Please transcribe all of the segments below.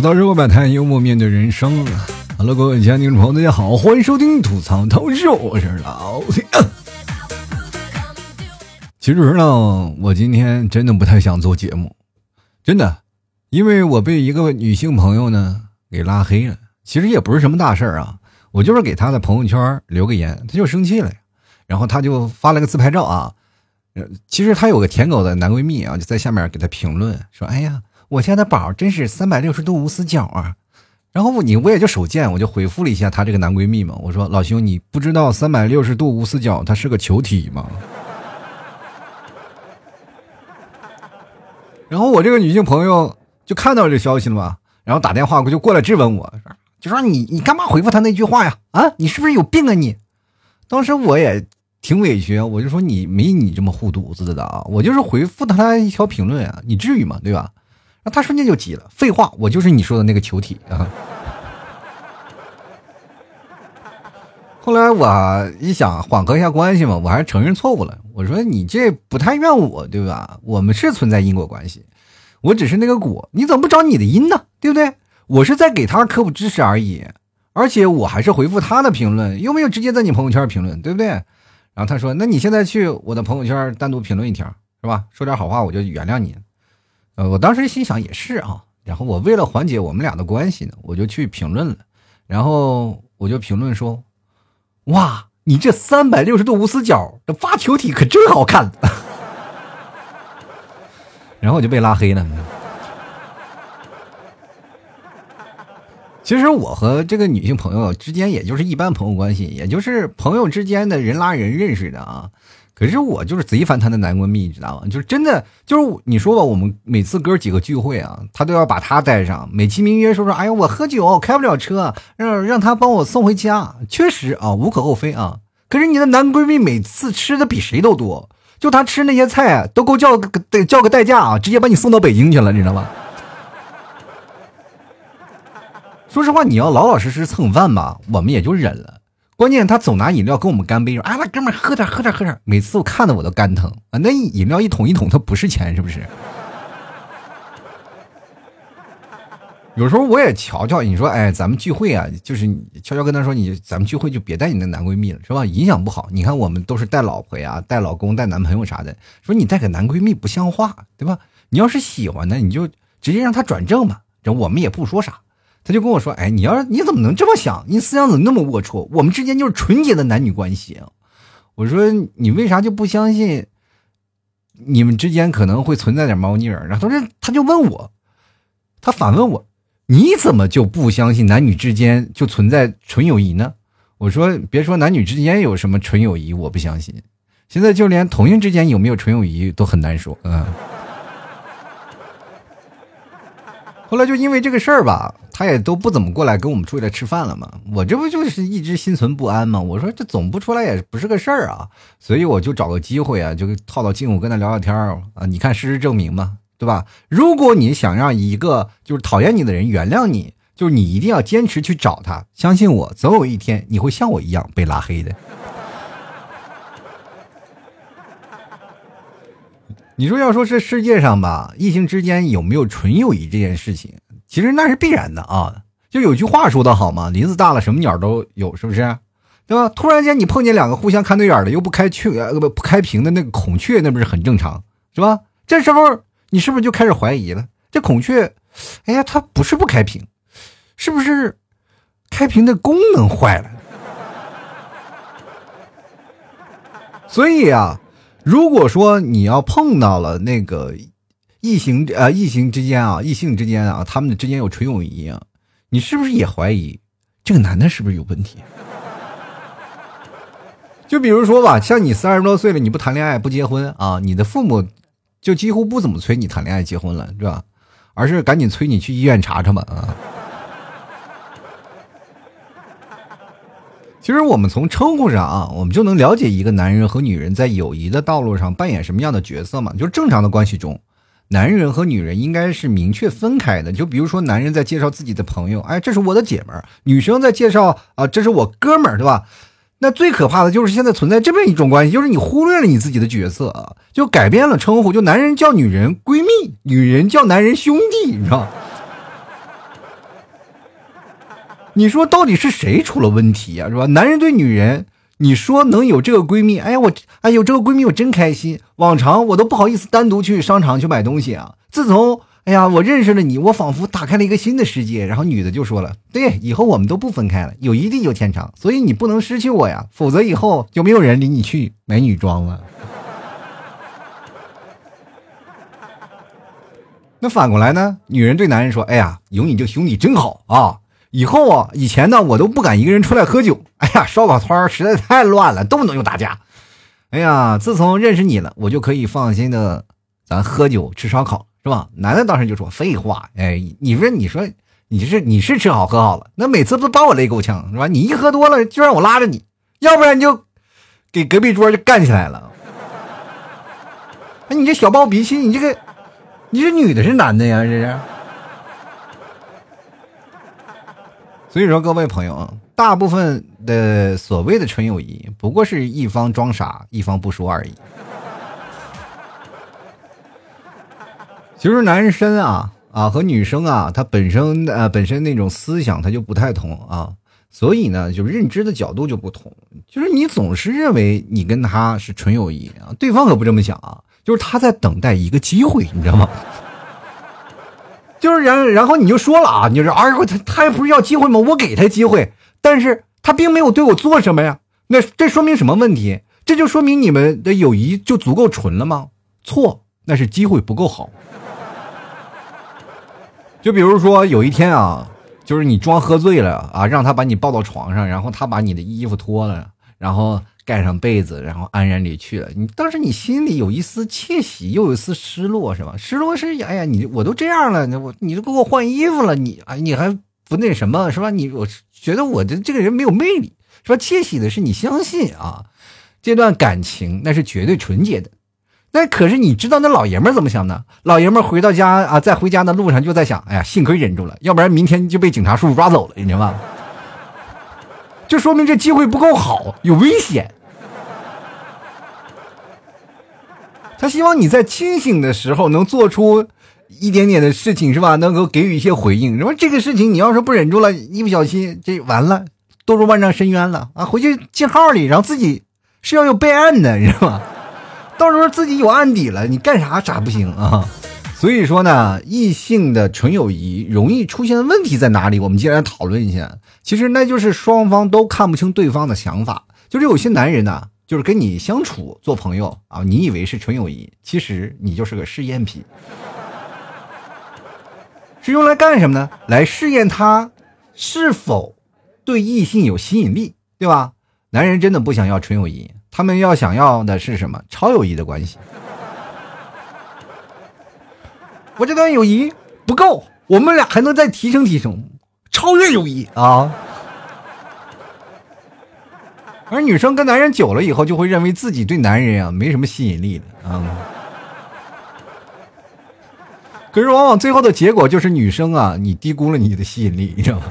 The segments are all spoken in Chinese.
吐槽热锅摆摊，幽默面对人生。Hello，各位亲爱的听众朋友，大家好，欢迎收听吐槽透秀，我是老铁。其实呢，我今天真的不太想做节目，真的，因为我被一个女性朋友呢给拉黑了。其实也不是什么大事儿啊，我就是给她的朋友圈留个言，她就生气了。然后她就发了个自拍照啊，其实她有个舔狗的男闺蜜啊，就在下面给她评论说：“哎呀。”我家的宝真是三百六十度无死角啊！然后你我也就手贱，我就回复了一下她这个男闺蜜嘛，我说老兄，你不知道三百六十度无死角它是个球体吗？然后我这个女性朋友就看到这消息了嘛，然后打电话过就过来质问我，就说你你干嘛回复他那句话呀？啊，你是不是有病啊你？当时我也挺委屈，我就说你没你这么护犊子的啊，我就是回复他一条评论啊，你至于吗？对吧？那他瞬间就急了，废话，我就是你说的那个球体啊！后来我一想缓和一下关系嘛，我还是承认错误了。我说你这不太怨我，对吧？我们是存在因果关系，我只是那个果，你怎么不找你的因呢？对不对？我是在给他科普知识而已，而且我还是回复他的评论，又没有直接在你朋友圈评论，对不对？然后他说：“那你现在去我的朋友圈单独评论一条，是吧？说点好话，我就原谅你。”呃，我当时心想也是啊，然后我为了缓解我们俩的关系呢，我就去评论了，然后我就评论说：“哇，你这三百六十度无死角的发球体可真好看。”然后我就被拉黑了。其实我和这个女性朋友之间也就是一般朋友关系，也就是朋友之间的人拉人认识的啊。可是我就是贼烦他的男闺蜜，你知道吗？就是真的，就是你说吧，我们每次哥几个聚会啊，他都要把他带上，美其名曰说说，哎呀，我喝酒开不了车，让让他帮我送回家。确实啊，无可厚非啊。可是你的男闺蜜每次吃的比谁都多，就他吃那些菜都够叫个得叫个代驾啊，直接把你送到北京去了，你知道吗？说实话，你要老老实实蹭饭吧，我们也就忍了。关键他总拿饮料跟我们干杯，说：“啊，那哥们喝点，喝点，喝点。”每次我看的我都肝疼啊！那饮料一桶一桶，它不是钱，是不是？有时候我也瞧瞧，你说，哎，咱们聚会啊，就是悄悄跟他说，你咱们聚会就别带你那男闺蜜了，是吧？影响不好。你看我们都是带老婆呀、带老公、带男朋友啥的，说你带个男闺蜜不像话，对吧？你要是喜欢的，你就直接让他转正嘛，这我们也不说啥。他就跟我说：“哎，你要是你怎么能这么想？你思想怎么那么龌龊？我们之间就是纯洁的男女关系。”我说：“你为啥就不相信你们之间可能会存在点猫腻儿？”然后他说：“他就问我，他反问我：你怎么就不相信男女之间就存在纯友谊呢？”我说：“别说男女之间有什么纯友谊，我不相信。现在就连同性之间有没有纯友谊都很难说。”嗯。后来就因为这个事儿吧。他也都不怎么过来跟我们出来吃饭了嘛，我这不就是一直心存不安吗？我说这总不出来也不是个事儿啊，所以我就找个机会啊，就套套近乎跟他聊聊天儿啊。你看事实证明嘛，对吧？如果你想让一个就是讨厌你的人原谅你，就是你一定要坚持去找他。相信我，总有一天你会像我一样被拉黑的。你说要说这世界上吧，异性之间有没有纯友谊这件事情？其实那是必然的啊，就有句话说的好嘛，林子大了什么鸟都有，是不是？对吧？突然间你碰见两个互相看对眼的又不开雀呃不不开屏的那个孔雀，那不是很正常，是吧？这时候你是不是就开始怀疑了？这孔雀，哎呀，它不是不开屏，是不是开屏的功能坏了？所以啊，如果说你要碰到了那个。异性啊，异性之间啊，异性之间啊，他们之间有纯友谊啊，你是不是也怀疑这个男的是不是有问题？就比如说吧，像你三十多岁了，你不谈恋爱不结婚啊，你的父母就几乎不怎么催你谈恋爱结婚了，是吧？而是赶紧催你去医院查查吧啊。其实我们从称呼上啊，我们就能了解一个男人和女人在友谊的道路上扮演什么样的角色嘛，就正常的关系中。男人和女人应该是明确分开的，就比如说，男人在介绍自己的朋友，哎，这是我的姐们儿；女生在介绍啊，这是我哥们儿，对吧？那最可怕的就是现在存在这么一种关系，就是你忽略了你自己的角色啊，就改变了称呼，就男人叫女人闺蜜，女人叫男人兄弟，你知道你说到底是谁出了问题呀？是吧？男人对女人，你说能有这个闺蜜，哎呀，我哎有这个闺蜜我真开心。往常我都不好意思单独去商场去买东西啊。自从哎呀我认识了你，我仿佛打开了一个新的世界。然后女的就说了，对，以后我们都不分开了，友谊地久天长，所以你不能失去我呀，否则以后就没有人领你去买女装了。那反过来呢？女人对男人说：“哎呀，有你这兄弟真好啊！以后啊，以前呢，我都不敢一个人出来喝酒。哎呀，烧烤摊实在太乱了，动不动就打架。哎呀，自从认识你了，我就可以放心的咱喝酒吃烧烤，是吧？”男的当时就说：“废话，哎，你说，你说，你是你是吃好喝好了，那每次不把我累够呛，是吧？你一喝多了就让我拉着你，要不然就给隔壁桌就干起来了。哎，你这小暴脾气，你这个。”你是女的，是男的呀？这是。所以说，各位朋友，大部分的所谓的纯友谊，不过是一方装傻，一方不说而已。其实，男生啊啊和女生啊，他本身呃本身那种思想他就不太同啊，所以呢，就认知的角度就不同。就是你总是认为你跟他是纯友谊啊，对方可不这么想啊。就是他在等待一个机会，你知道吗？就是然然后你就说了啊，你就说哎，他他也不是要机会吗？我给他机会，但是他并没有对我做什么呀。那这说明什么问题？这就说明你们的友谊就足够纯了吗？错，那是机会不够好。就比如说有一天啊，就是你装喝醉了啊，让他把你抱到床上，然后他把你的衣服脱了，然后。盖上被子，然后安然离去了。你当时你心里有一丝窃喜，又有一丝失落，是吧？失落是哎呀，你我都这样了，我你都给我换衣服了，你哎你还不那什么，是吧？你我觉得我的这个人没有魅力，是吧？窃喜的是你相信啊，这段感情那是绝对纯洁的。那可是你知道那老爷们怎么想的？老爷们回到家啊，在回家的路上就在想，哎呀，幸亏忍住了，要不然明天就被警察叔叔抓走了，你知道吗？就说明这机会不够好，有危险。他希望你在清醒的时候能做出一点点的事情，是吧？能够给予一些回应。什么这个事情，你要是不忍住了，一不小心这完了，堕入万丈深渊了啊！回去进号里，然后自己是要有备案的，你知道吗？到时候自己有案底了，你干啥啥不行啊！所以说呢，异性的纯友谊容易出现的问题在哪里？我们接下来讨论一下。其实那就是双方都看不清对方的想法，就是有些男人呢。就是跟你相处做朋友啊，你以为是纯友谊，其实你就是个试验品，是用来干什么呢？来试验他是否对异性有吸引力，对吧？男人真的不想要纯友谊，他们要想要的是什么？超友谊的关系。我这段友谊不够，我们俩还能再提升提升，超越友谊啊！而女生跟男人久了以后，就会认为自己对男人啊没什么吸引力了啊。可是往往最后的结果就是女生啊，你低估了你的吸引力，你知道吗？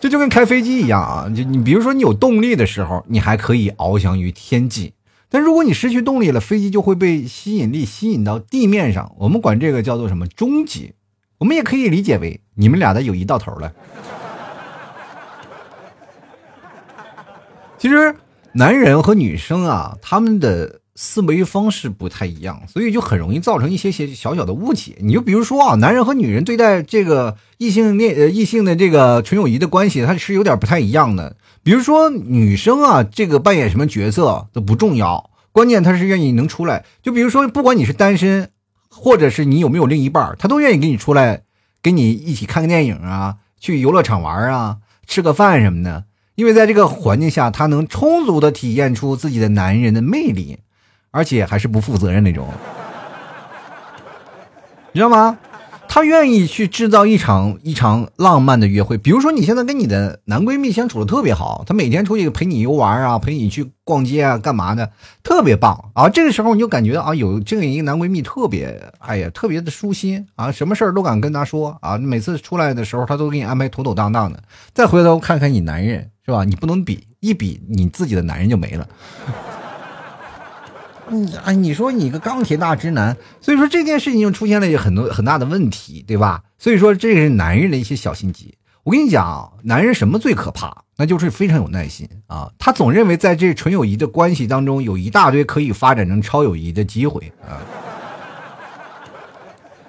这就跟开飞机一样啊，就你比如说你有动力的时候，你还可以翱翔于天际，但如果你失去动力了，飞机就会被吸引力吸引到地面上。我们管这个叫做什么终极？我们也可以理解为你们俩的友谊到头了。其实，男人和女生啊，他们的思维方式不太一样，所以就很容易造成一些些小小的误解。你就比如说啊，男人和女人对待这个异性恋呃异性的这个纯友谊的关系，它是有点不太一样的。比如说女生啊，这个扮演什么角色都不重要，关键她是愿意能出来。就比如说，不管你是单身，或者是你有没有另一半，她都愿意跟你出来，跟你一起看个电影啊，去游乐场玩啊，吃个饭什么的。因为在这个环境下，他能充足的体验出自己的男人的魅力，而且还是不负责任那种，你知道吗？他愿意去制造一场一场浪漫的约会，比如说你现在跟你的男闺蜜相处的特别好，他每天出去陪你游玩啊，陪你去逛街啊，干嘛的，特别棒啊！这个时候你就感觉啊，有这样一个男闺蜜特别，哎呀，特别的舒心啊，什么事儿都敢跟他说啊，每次出来的时候他都给你安排妥妥当当的。再回头看看你男人是吧？你不能比，一比你自己的男人就没了。你哎，你说你个钢铁大直男，所以说这件事情就出现了很多很大的问题，对吧？所以说这是男人的一些小心机。我跟你讲，男人什么最可怕？那就是非常有耐心啊！他总认为在这纯友谊的关系当中，有一大堆可以发展成超友谊的机会啊。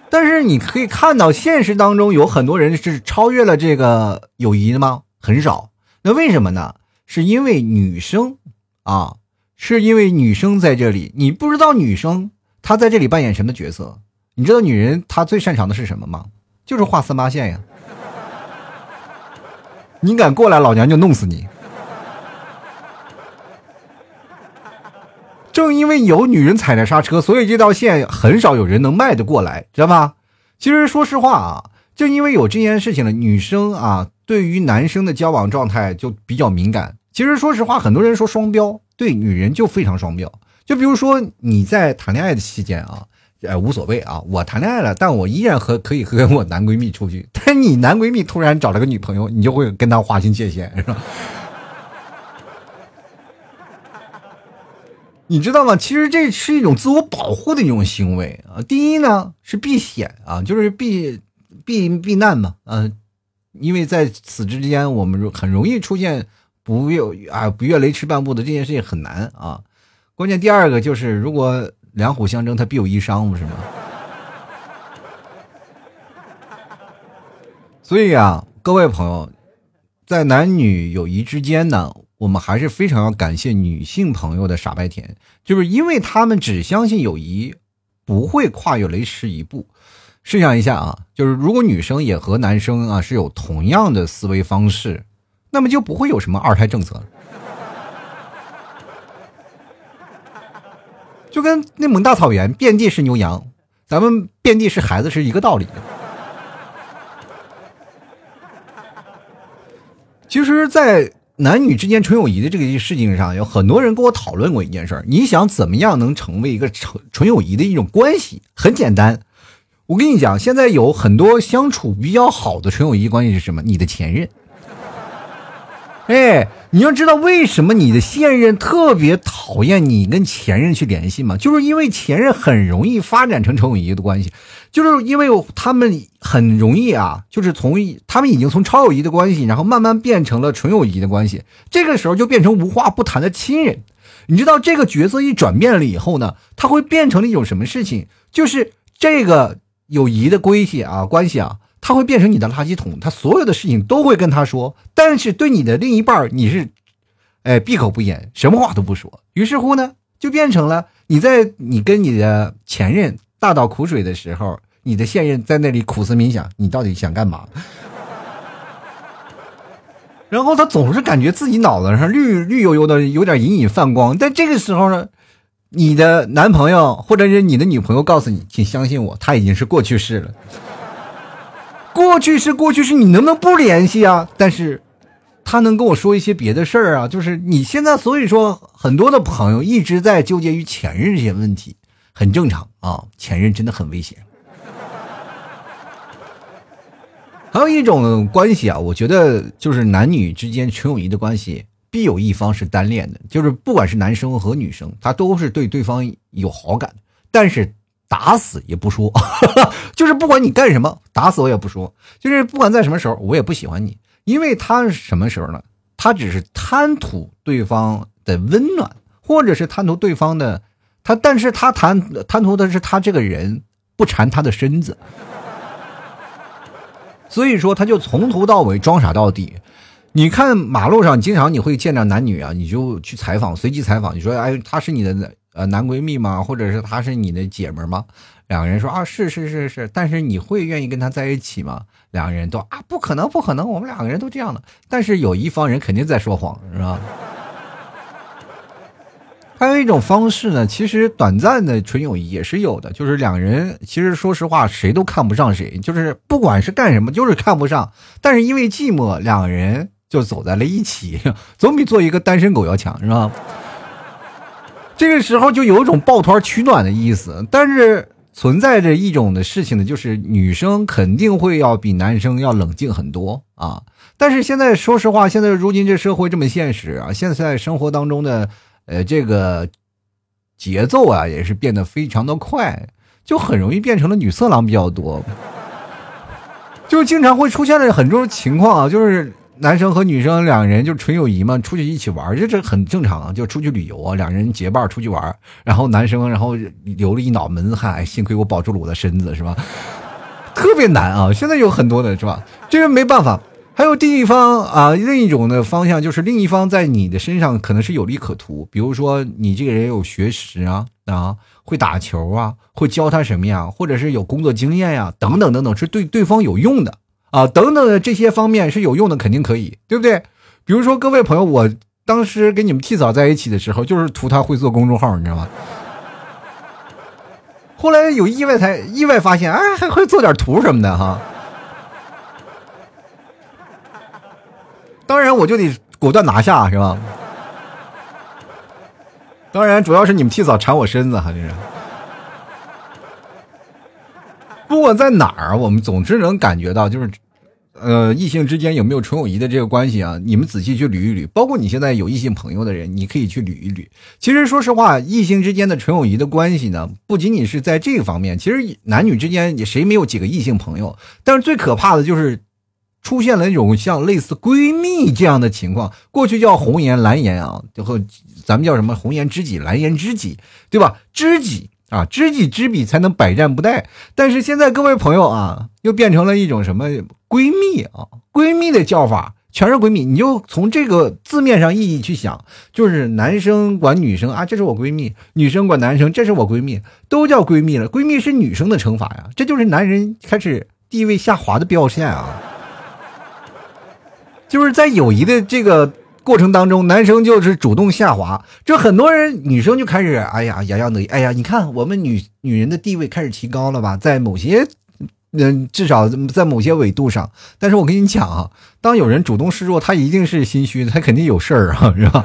但是你可以看到，现实当中有很多人是超越了这个友谊的吗？很少。那为什么呢？是因为女生啊，是因为女生在这里。你不知道女生她在这里扮演什么角色？你知道女人她最擅长的是什么吗？就是画三八线呀。你敢过来，老娘就弄死你！正因为有女人踩着刹车，所以这道线很少有人能迈得过来，知道吧？其实说实话啊，正因为有这件事情了，女生啊，对于男生的交往状态就比较敏感。其实说实话，很多人说双标，对女人就非常双标。就比如说你在谈恋爱的期间啊。呃，无所谓啊，我谈恋爱了，但我依然和可以和我男闺蜜出去。但你男闺蜜突然找了个女朋友，你就会跟他划清界限，是吧？你知道吗？其实这是一种自我保护的一种行为啊。第一呢是避险啊，就是避避避难嘛，嗯，因为在此之间我们很容易出现不越啊不越雷池半步的这件事情很难啊。关键第二个就是如果。两虎相争，他必有一伤，不是吗？所以啊，各位朋友，在男女友谊之间呢，我们还是非常要感谢女性朋友的傻白甜，就是因为他们只相信友谊不会跨越雷池一步。试想一下啊，就是如果女生也和男生啊是有同样的思维方式，那么就不会有什么二胎政策了。就跟内蒙大草原遍地是牛羊，咱们遍地是孩子是一个道理。其实，在男女之间纯友谊的这个事情上，有很多人跟我讨论过一件事儿：你想怎么样能成为一个纯纯友谊的一种关系？很简单，我跟你讲，现在有很多相处比较好的纯友谊关系是什么？你的前任。哎，你要知道为什么你的现任特别讨厌你跟前任去联系吗？就是因为前任很容易发展成纯友谊的关系，就是因为他们很容易啊，就是从他们已经从超友谊的关系，然后慢慢变成了纯友谊的关系，这个时候就变成无话不谈的亲人。你知道这个角色一转变了以后呢，他会变成了一种什么事情？就是这个友谊的关系啊，关系啊。他会变成你的垃圾桶，他所有的事情都会跟他说，但是对你的另一半你是，哎，闭口不言，什么话都不说。于是乎呢，就变成了你在你跟你的前任大倒苦水的时候，你的现任在那里苦思冥想，你到底想干嘛？然后他总是感觉自己脑子上绿绿油油的，有点隐隐泛光。但这个时候呢，你的男朋友或者是你的女朋友告诉你，请相信我，他已经是过去式了。过去是过去式，你能不能不联系啊？但是，他能跟我说一些别的事儿啊。就是你现在，所以说很多的朋友一直在纠结于前任这些问题，很正常啊。前任真的很危险。还有一种关系啊，我觉得就是男女之间纯友谊的关系，必有一方是单恋的，就是不管是男生和女生，他都是对对方有好感，但是。打死也不说，就是不管你干什么，打死我也不说。就是不管在什么时候，我也不喜欢你，因为他什么时候呢？他只是贪图对方的温暖，或者是贪图对方的他，但是他贪贪图的是他这个人，不馋他的身子。所以说，他就从头到尾装傻到底。你看马路上经常你会见到男女啊，你就去采访，随机采访，你说哎，他是你的。呃，男闺蜜吗？或者是她是你的姐们吗？两个人说啊，是是是是，但是你会愿意跟他在一起吗？两个人都啊，不可能不可能，我们两个人都这样的。但是有一方人肯定在说谎，是吧？还有一种方式呢，其实短暂的纯友谊也是有的，就是两个人其实说实话谁都看不上谁，就是不管是干什么就是看不上，但是因为寂寞，两个人就走在了一起，总比做一个单身狗要强，是吧？这个时候就有一种抱团取暖的意思，但是存在着一种的事情呢，就是女生肯定会要比男生要冷静很多啊。但是现在说实话，现在如今这社会这么现实啊，现在生活当中的呃这个节奏啊也是变得非常的快，就很容易变成了女色狼比较多。就经常会出现了很多情况啊，就是男生和女生两人就纯友谊嘛，出去一起玩，这这很正常啊，就出去旅游啊，两人结伴出去玩，然后男生然后流了一脑门子汗，幸亏我保住了我的身子，是吧？特别难啊，现在有很多的是吧？这个没办法。还有另一方啊，另一种的方向就是另一方在你的身上可能是有利可图，比如说你这个人有学识啊啊，会打球啊，会教他什么呀，或者是有工作经验呀，等等等等，是对对方有用的啊，等等的这些方面是有用的，肯定可以，对不对？比如说各位朋友，我当时跟你们替嫂在一起的时候，就是图他会做公众号，你知道吗？后来有意外才意外发现，哎，还会做点图什么的哈。当然，我就得果断拿下，是吧？当然，主要是你们替嫂缠我身子哈，这是。不管在哪儿，我们总是能感觉到，就是，呃，异性之间有没有纯友谊的这个关系啊？你们仔细去捋一捋，包括你现在有异性朋友的人，你可以去捋一捋。其实，说实话，异性之间的纯友谊的关系呢，不仅仅是在这个方面，其实男女之间也谁没有几个异性朋友？但是最可怕的就是。出现了那种像类似闺蜜这样的情况，过去叫红颜蓝颜啊，最后咱们叫什么红颜知己、蓝颜知己，对吧？知己啊，知己知彼才能百战不殆。但是现在各位朋友啊，又变成了一种什么闺蜜啊？闺蜜的叫法全是闺蜜，你就从这个字面上意义去想，就是男生管女生啊，这是我闺蜜；女生管男生，这是我闺蜜，都叫闺蜜了。闺蜜是女生的称法呀，这就是男人开始地位下滑的表现啊。就是在友谊的这个过程当中，男生就是主动下滑，这很多人女生就开始哎呀洋洋得意，哎呀，你看我们女女人的地位开始提高了吧，在某些嗯至少在某些纬度上，但是我跟你讲啊，当有人主动示弱，他一定是心虚，他肯定有事儿啊，是吧？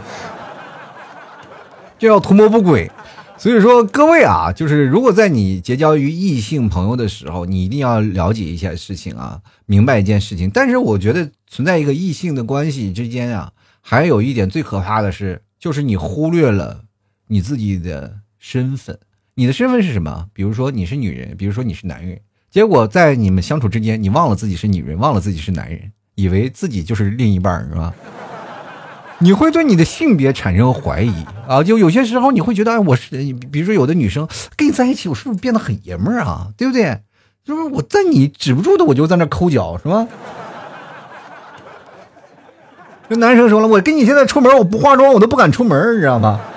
就要图谋不轨。所以说，各位啊，就是如果在你结交于异性朋友的时候，你一定要了解一下事情啊，明白一件事情。但是我觉得存在一个异性的关系之间啊，还有一点最可怕的是，就是你忽略了你自己的身份。你的身份是什么？比如说你是女人，比如说你是男人，结果在你们相处之间，你忘了自己是女人，忘了自己是男人，以为自己就是另一半，是吧？你会对你的性别产生怀疑啊？就有些时候你会觉得，哎，我是，比如说有的女生跟你在一起，我是不是变得很爷们儿啊？对不对？就是我在你止不住的，我就在那抠脚，是吧？男生说了，我跟你现在出门，我不化妆，我都不敢出门，你知道吗？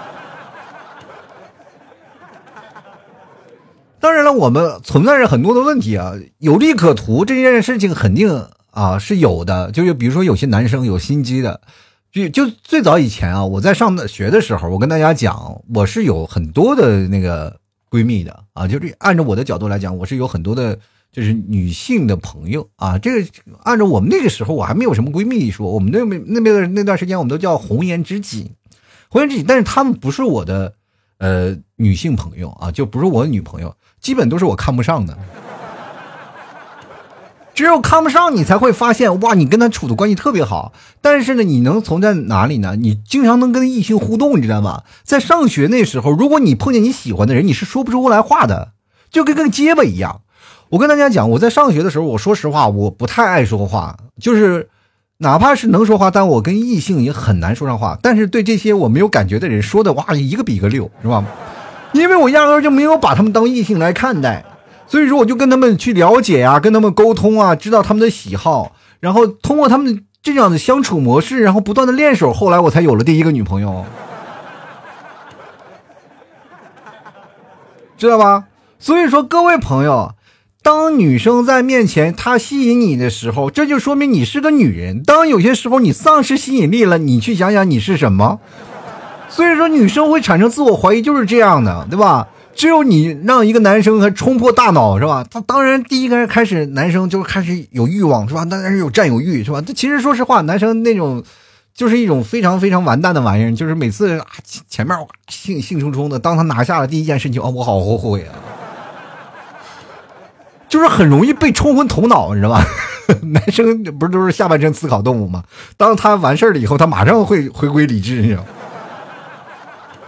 当然了，我们存在着很多的问题啊，有利可图这件事情肯定啊是有的，就是比如说有些男生有心机的。就就最早以前啊，我在上学的时候，我跟大家讲，我是有很多的那个闺蜜的啊，就是按照我的角度来讲，我是有很多的，就是女性的朋友啊。这个按照我们那个时候，我还没有什么闺蜜一说，我们那边那边的那段时间，我们都叫红颜知己，红颜知己。但是她们不是我的呃女性朋友啊，就不是我的女朋友，基本都是我看不上的。只有看不上你，才会发现哇，你跟他处的关系特别好。但是呢，你能从在哪里呢？你经常能跟异性互动，你知道吗？在上学那时候，如果你碰见你喜欢的人，你是说不出来话的，就跟个结巴一样。我跟大家讲，我在上学的时候，我说实话，我不太爱说话，就是哪怕是能说话，但我跟异性也很难说上话。但是对这些我没有感觉的人，说的哇，一个比一个溜，是吧？因为我压根就没有把他们当异性来看待。所以说，我就跟他们去了解呀，跟他们沟通啊，知道他们的喜好，然后通过他们这样的相处模式，然后不断的练手，后来我才有了第一个女朋友，知道吧？所以说，各位朋友，当女生在面前她吸引你的时候，这就说明你是个女人；当有些时候你丧失吸引力了，你去想想你是什么。所以说，女生会产生自我怀疑，就是这样的，对吧？只有你让一个男生还冲破大脑是吧？他当然第一个开始，男生就开始有欲望是吧？当然是有占有欲是吧？这其实说实话，男生那种就是一种非常非常完蛋的玩意儿，就是每次前面兴兴冲冲的，当他拿下了第一件事情，哦，我好后悔啊！就是很容易被冲昏头脑，你知道吧？男生不是都是下半身思考动物吗？当他完事儿了以后，他马上会回归理智，你知道吗？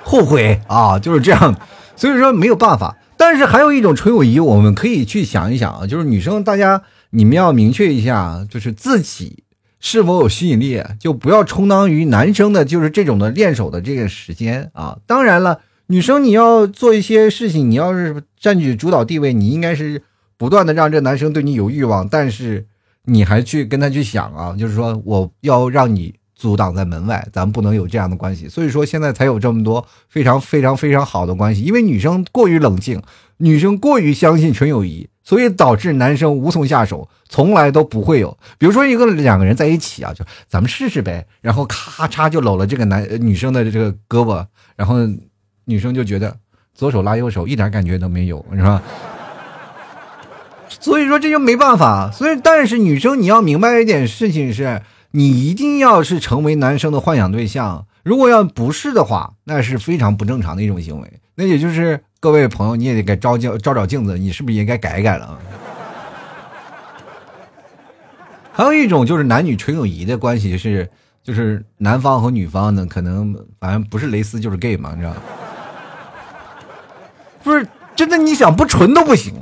后悔啊，就是这样。所以说没有办法，但是还有一种纯友谊，我们可以去想一想啊，就是女生大家你们要明确一下，就是自己是否有吸引力，就不要充当于男生的，就是这种的练手的这个时间啊。当然了，女生你要做一些事情，你要是占据主导地位，你应该是不断的让这男生对你有欲望，但是你还去跟他去想啊，就是说我要让你阻挡在门外，咱们不能有这样的关系。所以说现在才有这么多非常非常非常好的关系，因为女生过于冷静，女生过于相信纯友谊。所以导致男生无从下手，从来都不会有。比如说一个两个人在一起啊，就咱们试试呗，然后咔嚓就搂了这个男女生的这个胳膊，然后女生就觉得左手拉右手一点感觉都没有，是吧？所以说这就没办法。所以但是女生你要明白一点事情是，你一定要是成为男生的幻想对象。如果要不是的话，那是非常不正常的一种行为。那也就是各位朋友，你也得该照镜照照镜子，你是不是也该改改了？还有一种就是男女纯友谊的关系，是就是男方和女方呢，可能反正不是蕾丝就是 gay 嘛，你知道？不是真的，你想不纯都不行，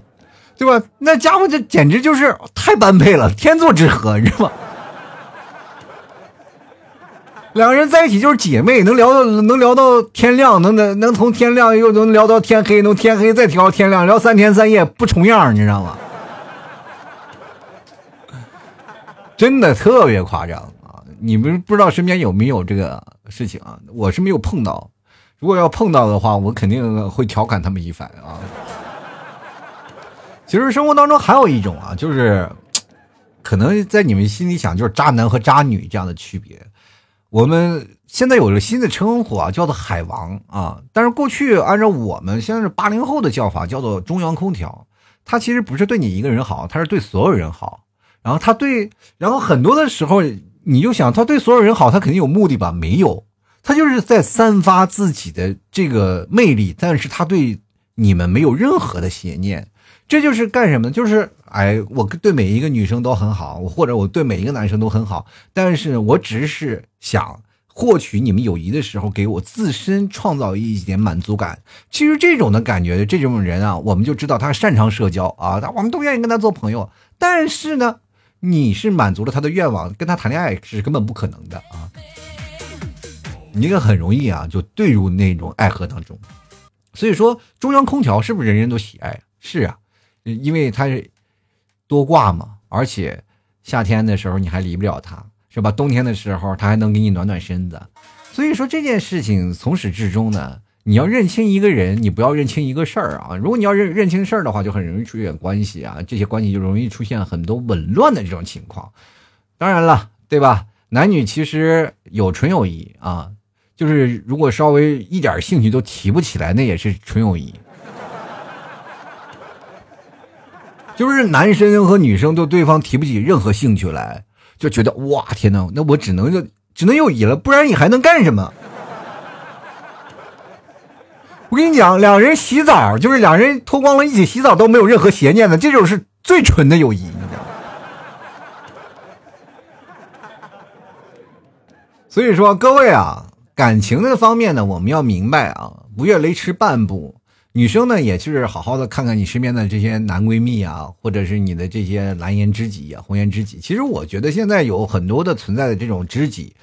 对吧？那家伙这简直就是太般配了，天作之合，你知道吗？两个人在一起就是姐妹，能聊到能聊到天亮，能能能从天亮又能聊到天黑，能天黑再聊天亮，聊三天三夜不重样，你知道吗？真的特别夸张啊！你们不知道身边有没有这个事情啊？我是没有碰到，如果要碰到的话，我肯定会调侃他们一番啊。其实生活当中还有一种啊，就是可能在你们心里想，就是渣男和渣女这样的区别。我们现在有了新的称呼啊，叫做“海王”啊。但是过去按照我们现在是八零后的叫法，叫做“中央空调”。他其实不是对你一个人好，他是对所有人好。然后他对，然后很多的时候，你就想他对所有人好，他肯定有目的吧？没有，他就是在散发自己的这个魅力，但是他对你们没有任何的邪念。这就是干什么呢？就是哎，我对每一个女生都很好，我或者我对每一个男生都很好，但是我只是想获取你们友谊的时候，给我自身创造一点满足感。其实这种的感觉，这种人啊，我们就知道他擅长社交啊，他我们都愿意跟他做朋友。但是呢，你是满足了他的愿望，跟他谈恋爱是根本不可能的啊！你这个很容易啊，就坠入那种爱河当中。所以说，中央空调是不是人人都喜爱？是啊。因为它是多挂嘛，而且夏天的时候你还离不了它，是吧？冬天的时候它还能给你暖暖身子。所以说这件事情从始至终呢，你要认清一个人，你不要认清一个事儿啊。如果你要认认清事儿的话，就很容易出现关系啊，这些关系就容易出现很多紊乱的这种情况。当然了，对吧？男女其实有纯友谊啊，就是如果稍微一点兴趣都提不起来，那也是纯友谊。就是男生和女生对对方提不起任何兴趣来，就觉得哇天呐，那我只能就只能友谊了，不然你还能干什么？我跟你讲，两人洗澡就是两人脱光了一起洗澡都没有任何邪念的，这种是最纯的友谊，你知道吗？所以说各位啊，感情的方面呢，我们要明白啊，不越雷池半步。女生呢，也就是好好的看看你身边的这些男闺蜜啊，或者是你的这些蓝颜知己啊、红颜知己。其实我觉得现在有很多的存在的这种知己，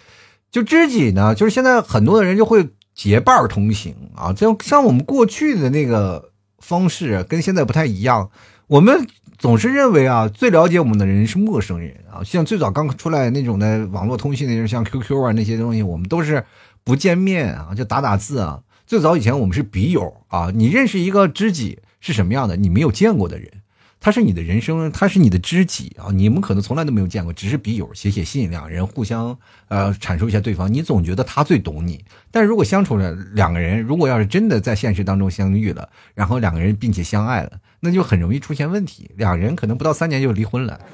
就知己呢，就是现在很多的人就会结伴同行啊。就像我们过去的那个方式跟现在不太一样，我们总是认为啊，最了解我们的人是陌生人啊。像最早刚出来那种的网络通信那种，像 QQ 啊那些东西，我们都是不见面啊，就打打字啊。最早以前我们是笔友啊，你认识一个知己是什么样的？你没有见过的人，他是你的人生，他是你的知己啊。你们可能从来都没有见过，只是笔友写写信，两人互相呃阐述一下对方。你总觉得他最懂你，但如果相处了两个人，如果要是真的在现实当中相遇了，然后两个人并且相爱了，那就很容易出现问题，两人可能不到三年就离婚了。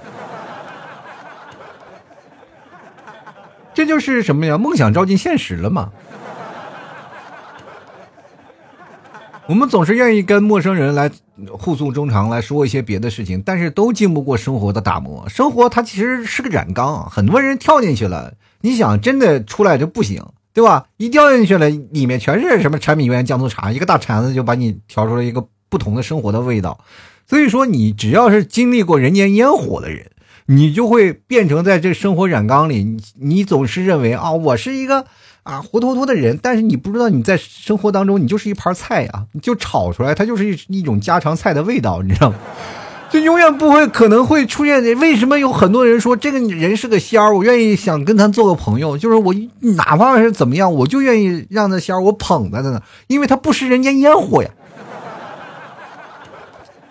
这就是什么呀？梦想照进现实了嘛。我们总是愿意跟陌生人来互诉衷肠，来说一些别的事情，但是都经不过生活的打磨。生活它其实是个染缸，很多人跳进去了，你想真的出来就不行，对吧？一掉进去了，里面全是什么柴米油盐酱醋茶，一个大铲子就把你调出来一个不同的生活的味道。所以说，你只要是经历过人间烟火的人，你就会变成在这生活染缸里，你你总是认为啊，我是一个啊活脱脱的人，但是你不知道你在生活当中，你就是一盘菜呀，你就炒出来，它就是一一种家常菜的味道，你知道吗？就永远不会可能会出现。为什么有很多人说这个人是个仙儿？我愿意想跟他做个朋友，就是我哪怕是怎么样，我就愿意让那仙儿我捧在他呢，因为他不食人间烟火呀。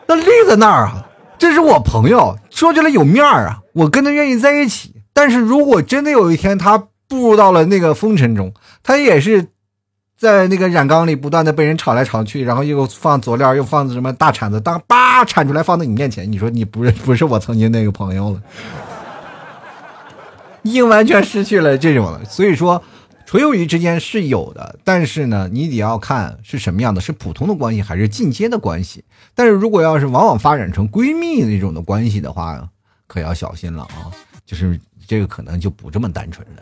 那立在那儿啊，这是我朋友，说起来有面儿啊，我跟他愿意在一起。但是如果真的有一天他步入到了那个风尘中，他也是。在那个染缸里不断的被人炒来炒去，然后又放佐料，又放什么大铲子，当叭铲出来放在你面前，你说你不是不是我曾经那个朋友了，已经完全失去了这种了。所以说，纯友谊之间是有的，但是呢，你得要看是什么样的，是普通的关系还是进阶的关系。但是如果要是往往发展成闺蜜那种的关系的话，可要小心了啊，就是这个可能就不这么单纯了。